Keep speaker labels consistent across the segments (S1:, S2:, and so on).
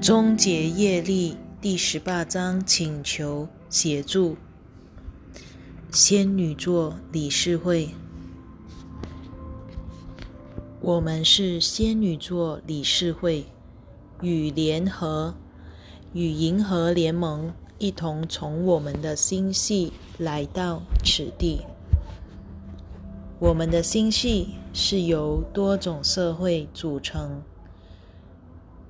S1: 终结业力第十八章请求协助。仙女座理事会，我们是仙女座理事会，与联合与银河联盟一同从我们的星系来到此地。我们的星系是由多种社会组成。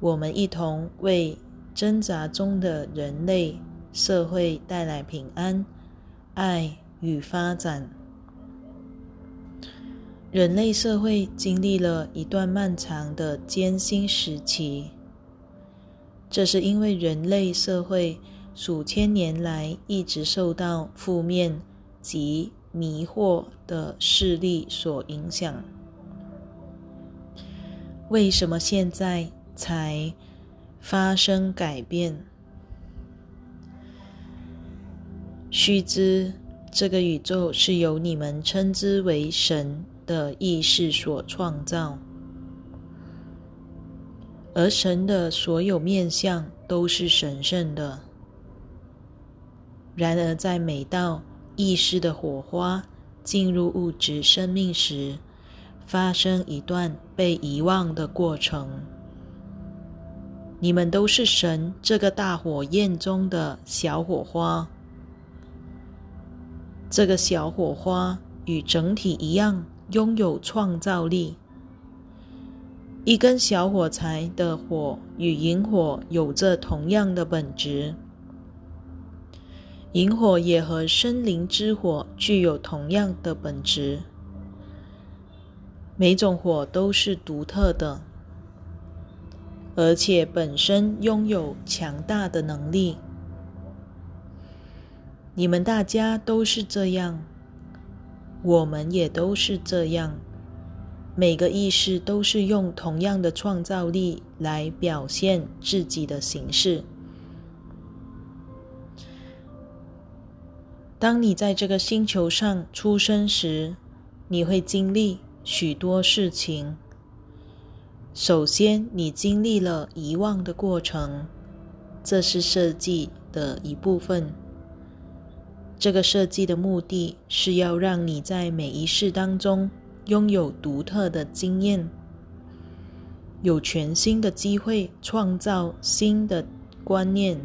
S1: 我们一同为挣扎中的人类社会带来平安、爱与发展。人类社会经历了一段漫长的艰辛时期，这是因为人类社会数千年来一直受到负面及迷惑的势力所影响。为什么现在？才发生改变。须知，这个宇宙是由你们称之为神的意识所创造，而神的所有面相都是神圣的。然而，在每道意识的火花进入物质生命时，发生一段被遗忘的过程。你们都是神这个大火焰中的小火花，这个小火花与整体一样拥有创造力。一根小火柴的火与萤火有着同样的本质，萤火也和森林之火具有同样的本质。每种火都是独特的。而且本身拥有强大的能力，你们大家都是这样，我们也都是这样。每个意识都是用同样的创造力来表现自己的形式。当你在这个星球上出生时，你会经历许多事情。首先，你经历了遗忘的过程，这是设计的一部分。这个设计的目的是要让你在每一世当中拥有独特的经验，有全新的机会创造新的观念、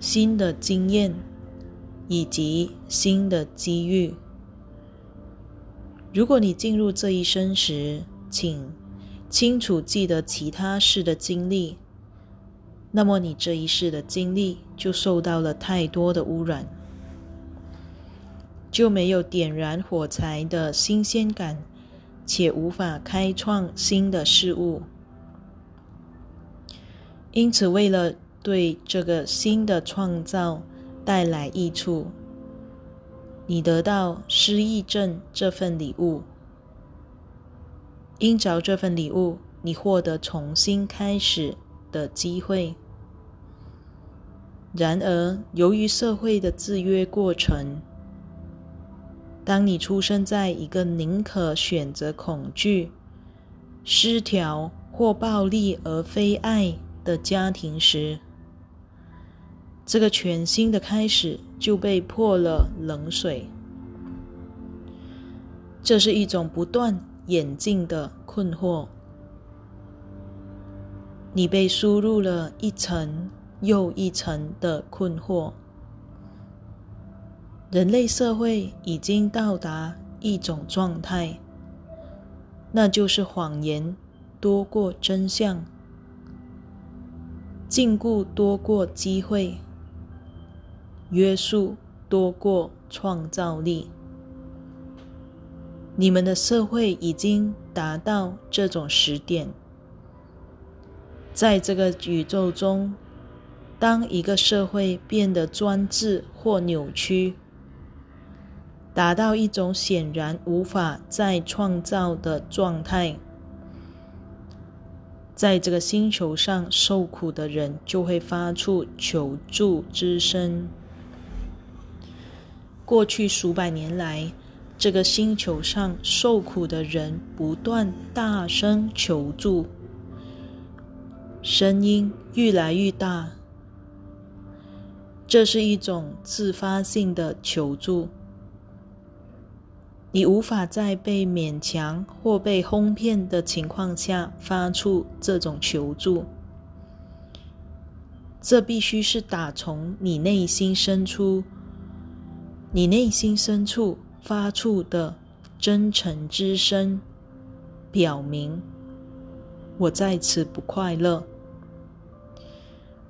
S1: 新的经验以及新的机遇。如果你进入这一生时，请清楚记得其他世的经历，那么你这一世的经历就受到了太多的污染，就没有点燃火柴的新鲜感，且无法开创新的事物。因此，为了对这个新的创造带来益处，你得到失忆症这份礼物。因着这份礼物，你获得重新开始的机会。然而，由于社会的制约过程，当你出生在一个宁可选择恐惧、失调或暴力而非爱的家庭时，这个全新的开始就被泼了冷水。这是一种不断。眼镜的困惑，你被输入了一层又一层的困惑。人类社会已经到达一种状态，那就是谎言多过真相，禁锢多过机会，约束多过创造力。你们的社会已经达到这种时点，在这个宇宙中，当一个社会变得专制或扭曲，达到一种显然无法再创造的状态，在这个星球上受苦的人就会发出求助之声。过去数百年来。这个星球上受苦的人不断大声求助，声音愈来愈大。这是一种自发性的求助。你无法在被勉强或被哄骗的情况下发出这种求助。这必须是打从你内心深处、你内心深处发出的真诚之声，表明我在此不快乐，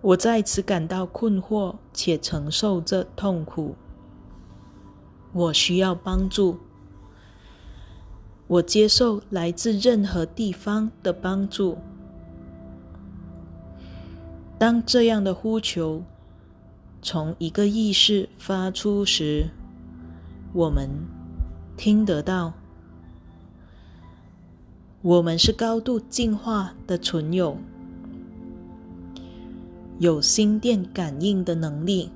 S1: 我在此感到困惑且承受着痛苦，我需要帮助，我接受来自任何地方的帮助。当这样的呼求从一个意识发出时，我们听得到。我们是高度进化的存有，有心电感应的能力。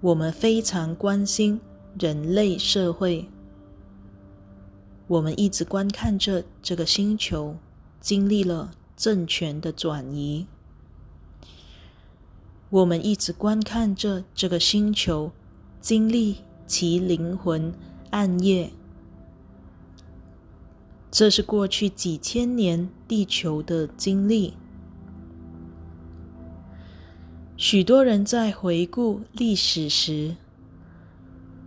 S1: 我们非常关心人类社会。我们一直观看着这个星球，经历了。政权的转移，我们一直观看着这个星球经历其灵魂暗夜。这是过去几千年地球的经历。许多人在回顾历史时，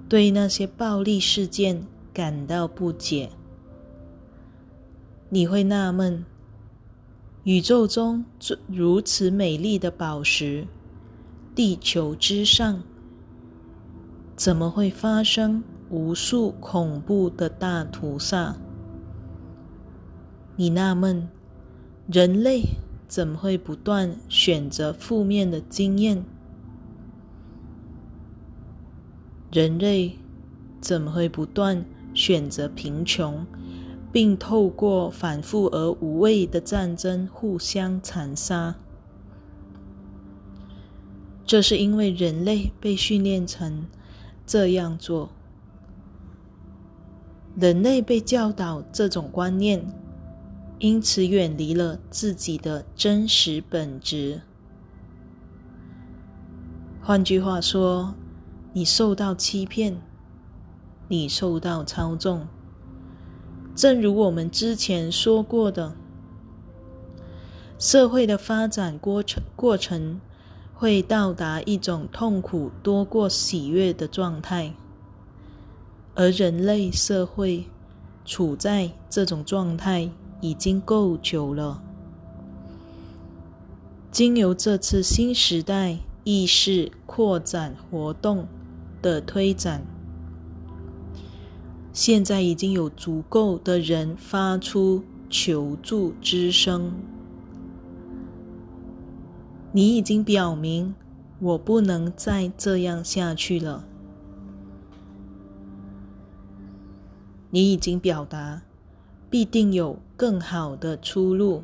S1: 对那些暴力事件感到不解。你会纳闷。宇宙中如此美丽的宝石，地球之上怎么会发生无数恐怖的大屠杀？你纳闷，人类怎么会不断选择负面的经验？人类怎么会不断选择贫穷？并透过反复而无谓的战争互相残杀，这是因为人类被训练成这样做。人类被教导这种观念，因此远离了自己的真实本质。换句话说，你受到欺骗，你受到操纵。正如我们之前说过的，社会的发展过程过程会到达一种痛苦多过喜悦的状态，而人类社会处在这种状态已经够久了。经由这次新时代意识扩展活动的推展。现在已经有足够的人发出求助之声。你已经表明，我不能再这样下去了。你已经表达，必定有更好的出路。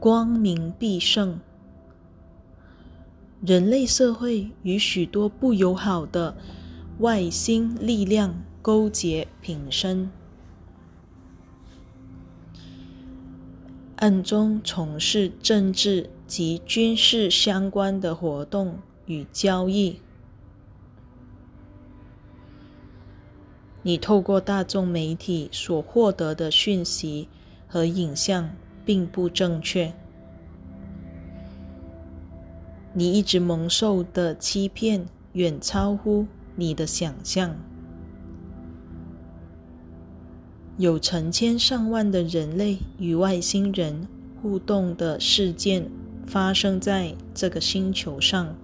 S1: 光明必胜。人类社会与许多不友好的。外星力量勾结品生，暗中从事政治及军事相关的活动与交易。你透过大众媒体所获得的讯息和影像并不正确，你一直蒙受的欺骗远超乎。你的想象，有成千上万的人类与外星人互动的事件发生在这个星球上，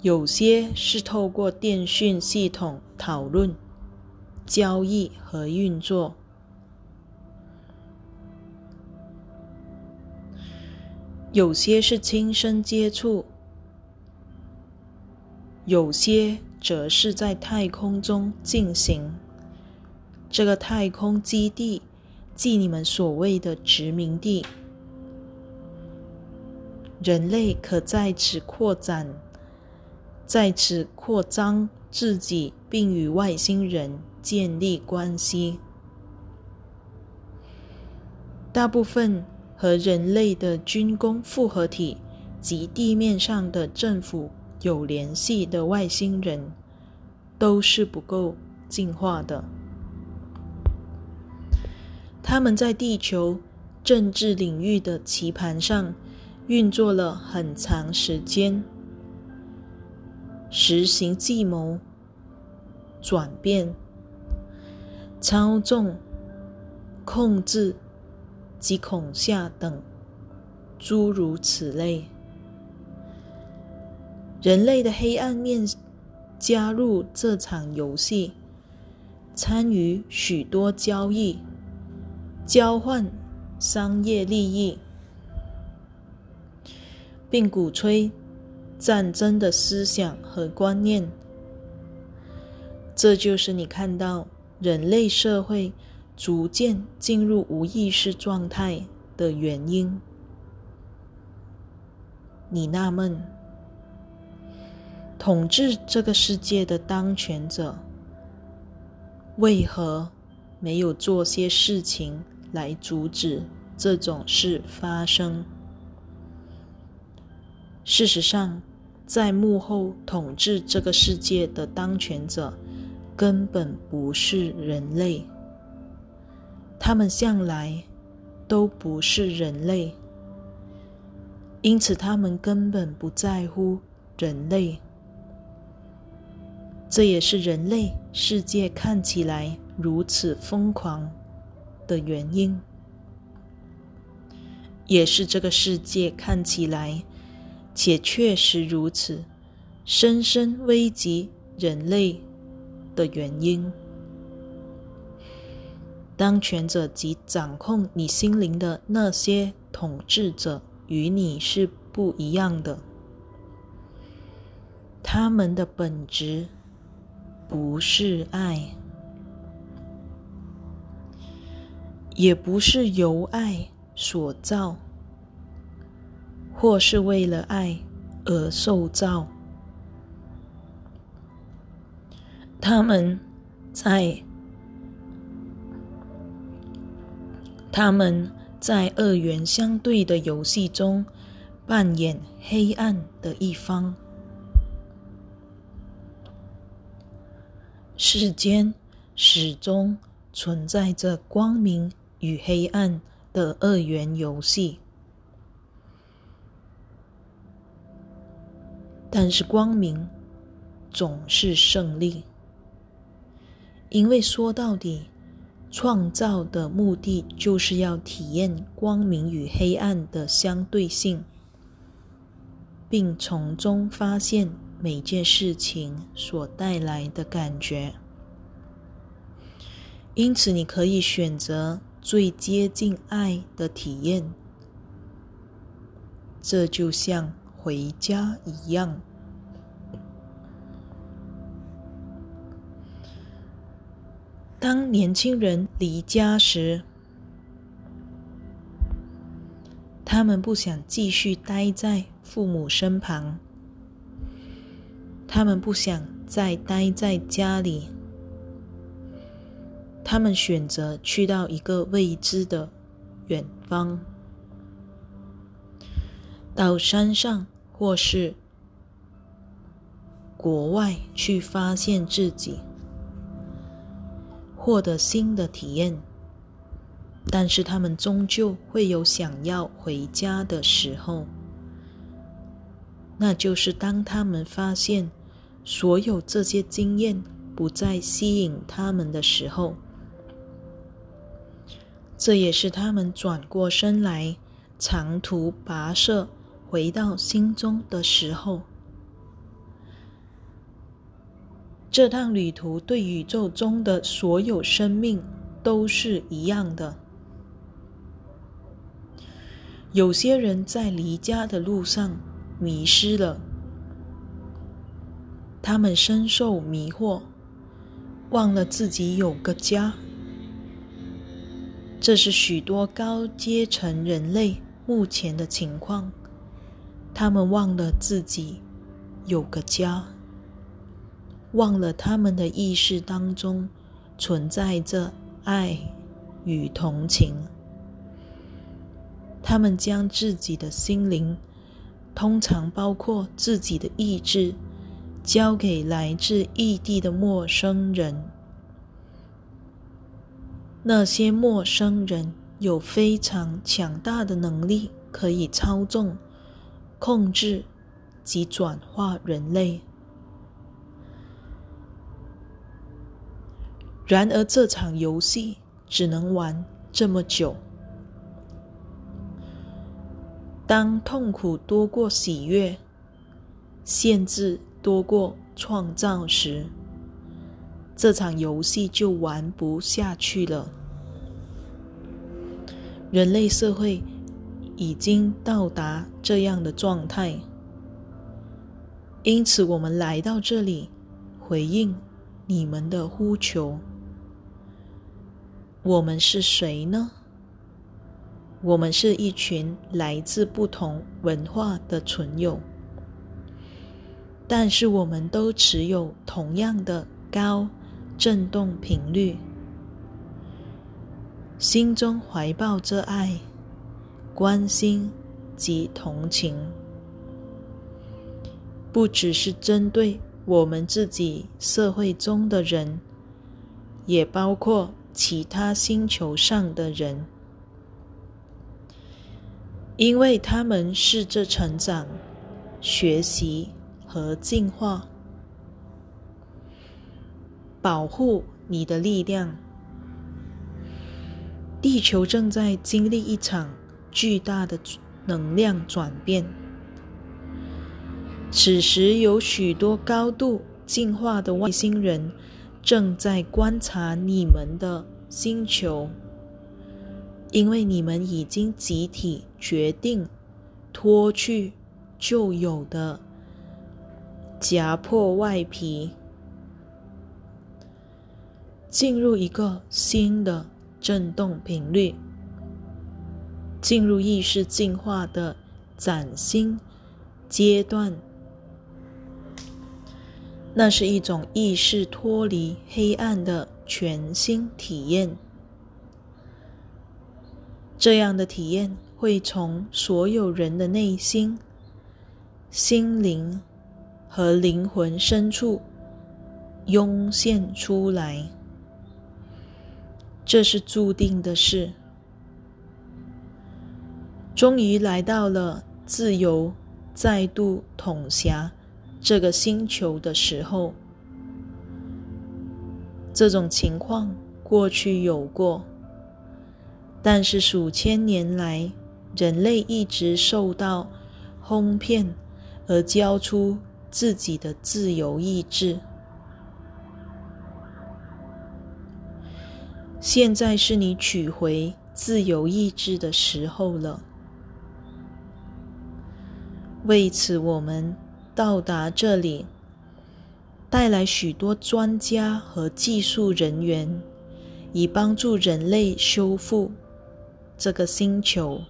S1: 有些是透过电讯系统讨论、交易和运作，有些是亲身接触。有些则是在太空中进行。这个太空基地，即你们所谓的殖民地，人类可在此扩展，在此扩张自己，并与外星人建立关系。大部分和人类的军工复合体及地面上的政府有联系的外星人，都是不够进化的。他们在地球政治领域的棋盘上运作了很长时间，实行计谋、转变、操纵、控制及恐吓等诸如此类。人类的黑暗面加入这场游戏，参与许多交易。交换商业利益，并鼓吹战争的思想和观念，这就是你看到人类社会逐渐进入无意识状态的原因。你纳闷，统治这个世界的当权者为何没有做些事情？来阻止这种事发生。事实上，在幕后统治这个世界的当权者根本不是人类，他们向来都不是人类，因此他们根本不在乎人类。这也是人类世界看起来如此疯狂。的原因，也是这个世界看起来且确实如此，深深危及人类的原因。当权者及掌控你心灵的那些统治者与你是不一样的，他们的本质不是爱。也不是由爱所造，或是为了爱而受造。他们在他们在二元相对的游戏中扮演黑暗的一方。世间始终存在着光明。与黑暗的二元游戏，但是光明总是胜利，因为说到底，创造的目的就是要体验光明与黑暗的相对性，并从中发现每件事情所带来的感觉。因此，你可以选择。最接近爱的体验，这就像回家一样。当年轻人离家时，他们不想继续待在父母身旁，他们不想再待在家里。他们选择去到一个未知的远方，到山上或是国外去发现自己，获得新的体验。但是他们终究会有想要回家的时候，那就是当他们发现所有这些经验不再吸引他们的时候。这也是他们转过身来长途跋涉回到心中的时候。这趟旅途对宇宙中的所有生命都是一样的。有些人在离家的路上迷失了，他们深受迷惑，忘了自己有个家。这是许多高阶层人类目前的情况。他们忘了自己有个家，忘了他们的意识当中存在着爱与同情。他们将自己的心灵，通常包括自己的意志，交给来自异地的陌生人。那些陌生人有非常强大的能力，可以操纵、控制及转化人类。然而，这场游戏只能玩这么久。当痛苦多过喜悦，限制多过创造时，这场游戏就玩不下去了。人类社会已经到达这样的状态，因此我们来到这里，回应你们的呼求。我们是谁呢？我们是一群来自不同文化的存有，但是我们都持有同样的高振动频率，心中怀抱着爱、关心及同情，不只是针对我们自己社会中的人，也包括其他星球上的人。因为他们试着成长、学习和进化，保护你的力量。地球正在经历一场巨大的能量转变，此时有许多高度进化的外星人正在观察你们的星球。因为你们已经集体决定脱去旧有的夹破外皮，进入一个新的振动频率，进入意识进化的崭新阶段。那是一种意识脱离黑暗的全新体验。这样的体验会从所有人的内心、心灵和灵魂深处涌现出来。这是注定的事。终于来到了自由再度统辖这个星球的时候。这种情况过去有过。但是数千年来，人类一直受到哄骗，而交出自己的自由意志。现在是你取回自由意志的时候了。为此，我们到达这里，带来许多专家和技术人员，以帮助人类修复。这个星球，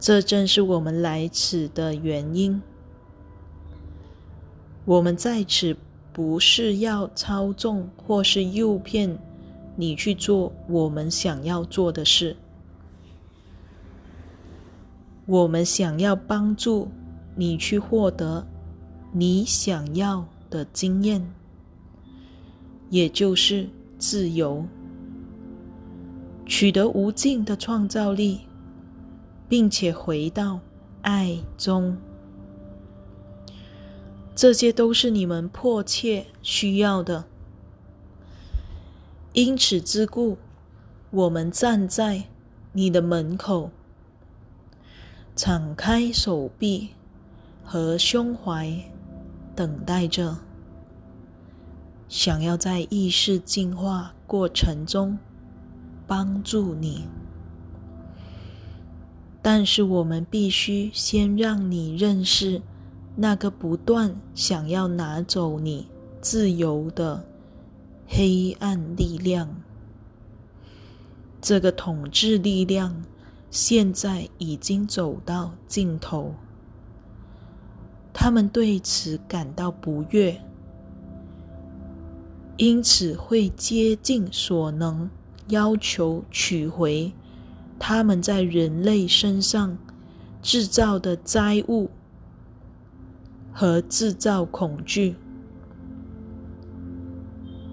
S1: 这正是我们来此的原因。我们在此不是要操纵或是诱骗你去做我们想要做的事，我们想要帮助你去获得你想要的经验，也就是自由。取得无尽的创造力，并且回到爱中，这些都是你们迫切需要的。因此之故，我们站在你的门口，敞开手臂和胸怀，等待着，想要在意识进化过程中。帮助你，但是我们必须先让你认识那个不断想要拿走你自由的黑暗力量。这个统治力量现在已经走到尽头，他们对此感到不悦，因此会竭尽所能要求取回他们在人类身上制造的灾物。和制造恐惧。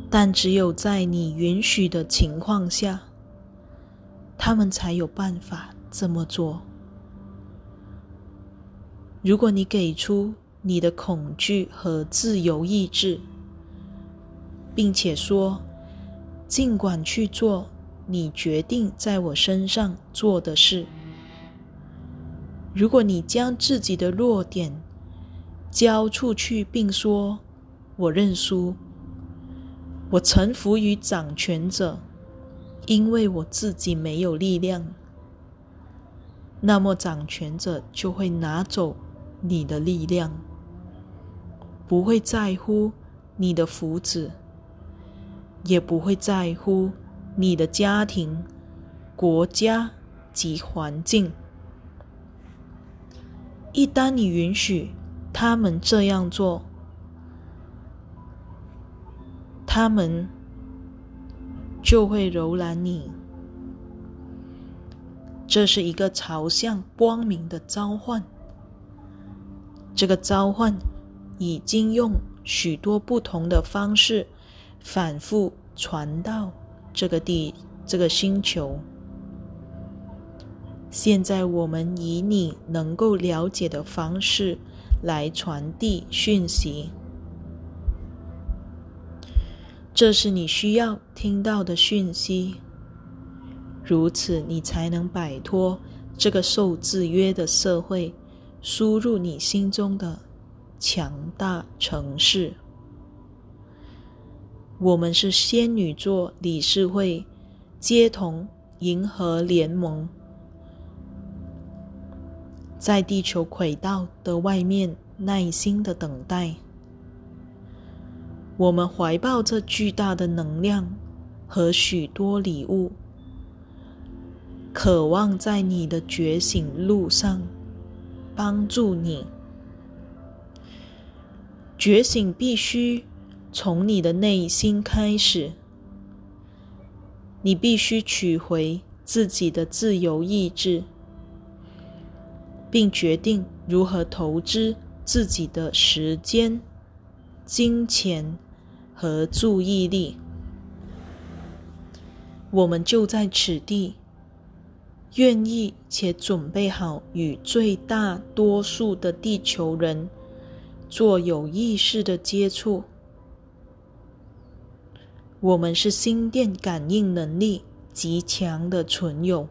S1: 但只有在你允许的情况下，他们才有办法这么做。如果你给出你的恐惧和自由意志，并且说，尽管去做你决定在我身上做的事。如果你将自己的弱点交出去，并说：“我认输。”我臣服于掌权者，因为我自己没有力量。那么掌权者就会拿走你的力量，不会在乎你的福祉，也不会在乎你的家庭、国家及环境。一旦你允许他们这样做，他们就会柔然你。这是一个朝向光明的召唤。这个召唤已经用许多不同的方式反复传到这个地、这个星球。现在，我们以你能够了解的方式来传递讯息。这是你需要听到的讯息，如此你才能摆脱这个受制约的社会，输入你心中的强大城市。我们是仙女座理事会，接同银河联盟，在地球轨道的外面耐心的等待。我们怀抱着巨大的能量和许多礼物，渴望在你的觉醒路上帮助你。觉醒必须从你的内心开始，你必须取回自己的自由意志，并决定如何投资自己的时间、金钱。和注意力，我们就在此地，愿意且准备好与最大多数的地球人做有意识的接触。我们是心电感应能力极强的存有，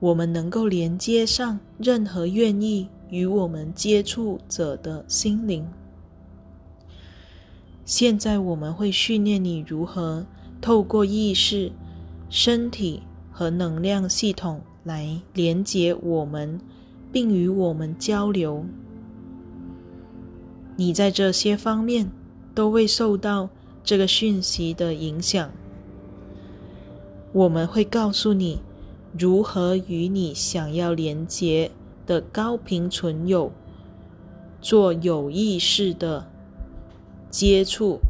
S1: 我们能够连接上任何愿意与我们接触者的心灵。现在我们会训练你如何透过意识、身体和能量系统来连接我们，并与我们交流。你在这些方面都会受到这个讯息的影响。我们会告诉你如何与你想要连接的高频存有做有意识的。接触